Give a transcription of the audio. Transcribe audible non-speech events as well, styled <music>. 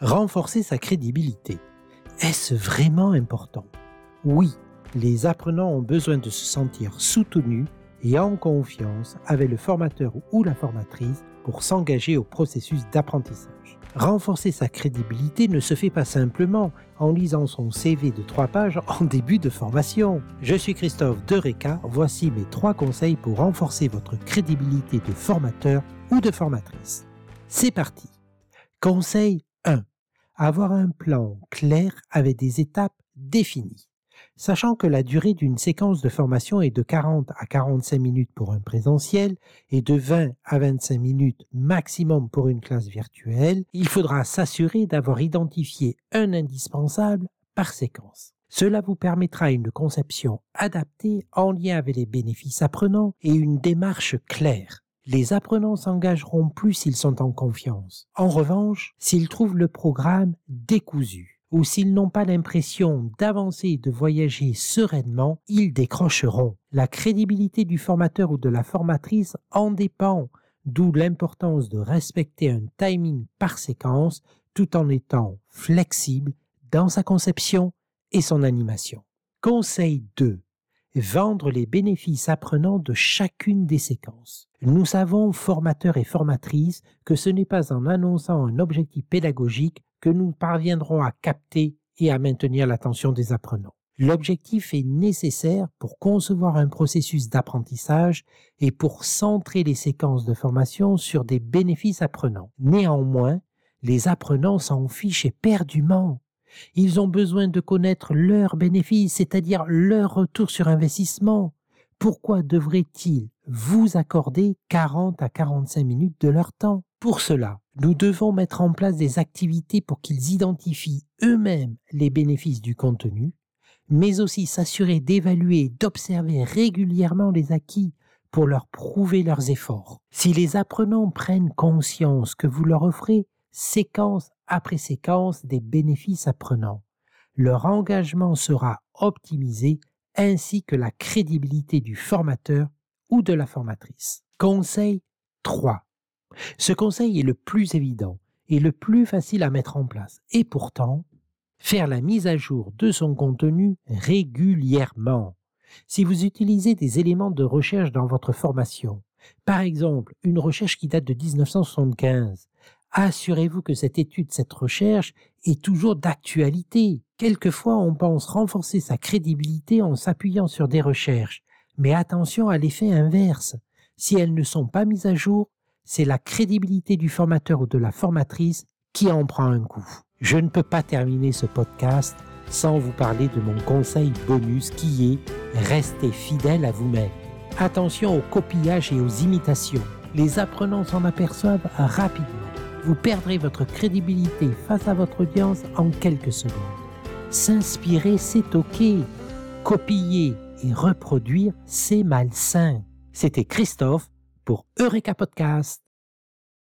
Renforcer sa crédibilité. Est-ce vraiment important? Oui, les apprenants ont besoin de se sentir soutenus et en confiance avec le formateur ou la formatrice pour s'engager au processus d'apprentissage. Renforcer sa crédibilité ne se fait pas simplement en lisant son CV de trois pages en <laughs> début de formation. Je suis Christophe Dereka, voici mes trois conseils pour renforcer votre crédibilité de formateur ou de formatrice. C'est parti. Conseil 1. Avoir un plan clair avec des étapes définies. Sachant que la durée d'une séquence de formation est de 40 à 45 minutes pour un présentiel et de 20 à 25 minutes maximum pour une classe virtuelle, il faudra s'assurer d'avoir identifié un indispensable par séquence. Cela vous permettra une conception adaptée en lien avec les bénéfices apprenants et une démarche claire. Les apprenants s'engageront plus s'ils sont en confiance. En revanche, s'ils trouvent le programme décousu, ou s'ils n'ont pas l'impression d'avancer et de voyager sereinement, ils décrocheront. La crédibilité du formateur ou de la formatrice en dépend, d'où l'importance de respecter un timing par séquence tout en étant flexible dans sa conception et son animation. Conseil 2. Vendre les bénéfices apprenants de chacune des séquences. Nous savons, formateurs et formatrices, que ce n'est pas en annonçant un objectif pédagogique que nous parviendrons à capter et à maintenir l'attention des apprenants. L'objectif est nécessaire pour concevoir un processus d'apprentissage et pour centrer les séquences de formation sur des bénéfices apprenants. Néanmoins, les apprenants s'en fichent éperdument. Ils ont besoin de connaître leurs bénéfices, c'est-à-dire leur retour sur investissement. Pourquoi devraient-ils vous accorder 40 à 45 minutes de leur temps? Pour cela, nous devons mettre en place des activités pour qu'ils identifient eux-mêmes les bénéfices du contenu, mais aussi s'assurer d'évaluer d'observer régulièrement les acquis pour leur prouver leurs efforts. Si les apprenants prennent conscience que vous leur offrez séquence après séquence des bénéfices apprenants, leur engagement sera optimisé ainsi que la crédibilité du formateur ou de la formatrice. Conseil 3. Ce conseil est le plus évident et le plus facile à mettre en place. Et pourtant, faire la mise à jour de son contenu régulièrement. Si vous utilisez des éléments de recherche dans votre formation, par exemple une recherche qui date de 1975, assurez-vous que cette étude, cette recherche est toujours d'actualité. Quelquefois, on pense renforcer sa crédibilité en s'appuyant sur des recherches, mais attention à l'effet inverse. Si elles ne sont pas mises à jour, c'est la crédibilité du formateur ou de la formatrice qui en prend un coup. Je ne peux pas terminer ce podcast sans vous parler de mon conseil bonus qui est restez fidèle à vous-même. Attention au copillage et aux imitations. Les apprenants s'en aperçoivent rapidement. Vous perdrez votre crédibilité face à votre audience en quelques secondes. S'inspirer, c'est OK. Copier et reproduire, c'est malsain. C'était Christophe pour Eureka Podcast.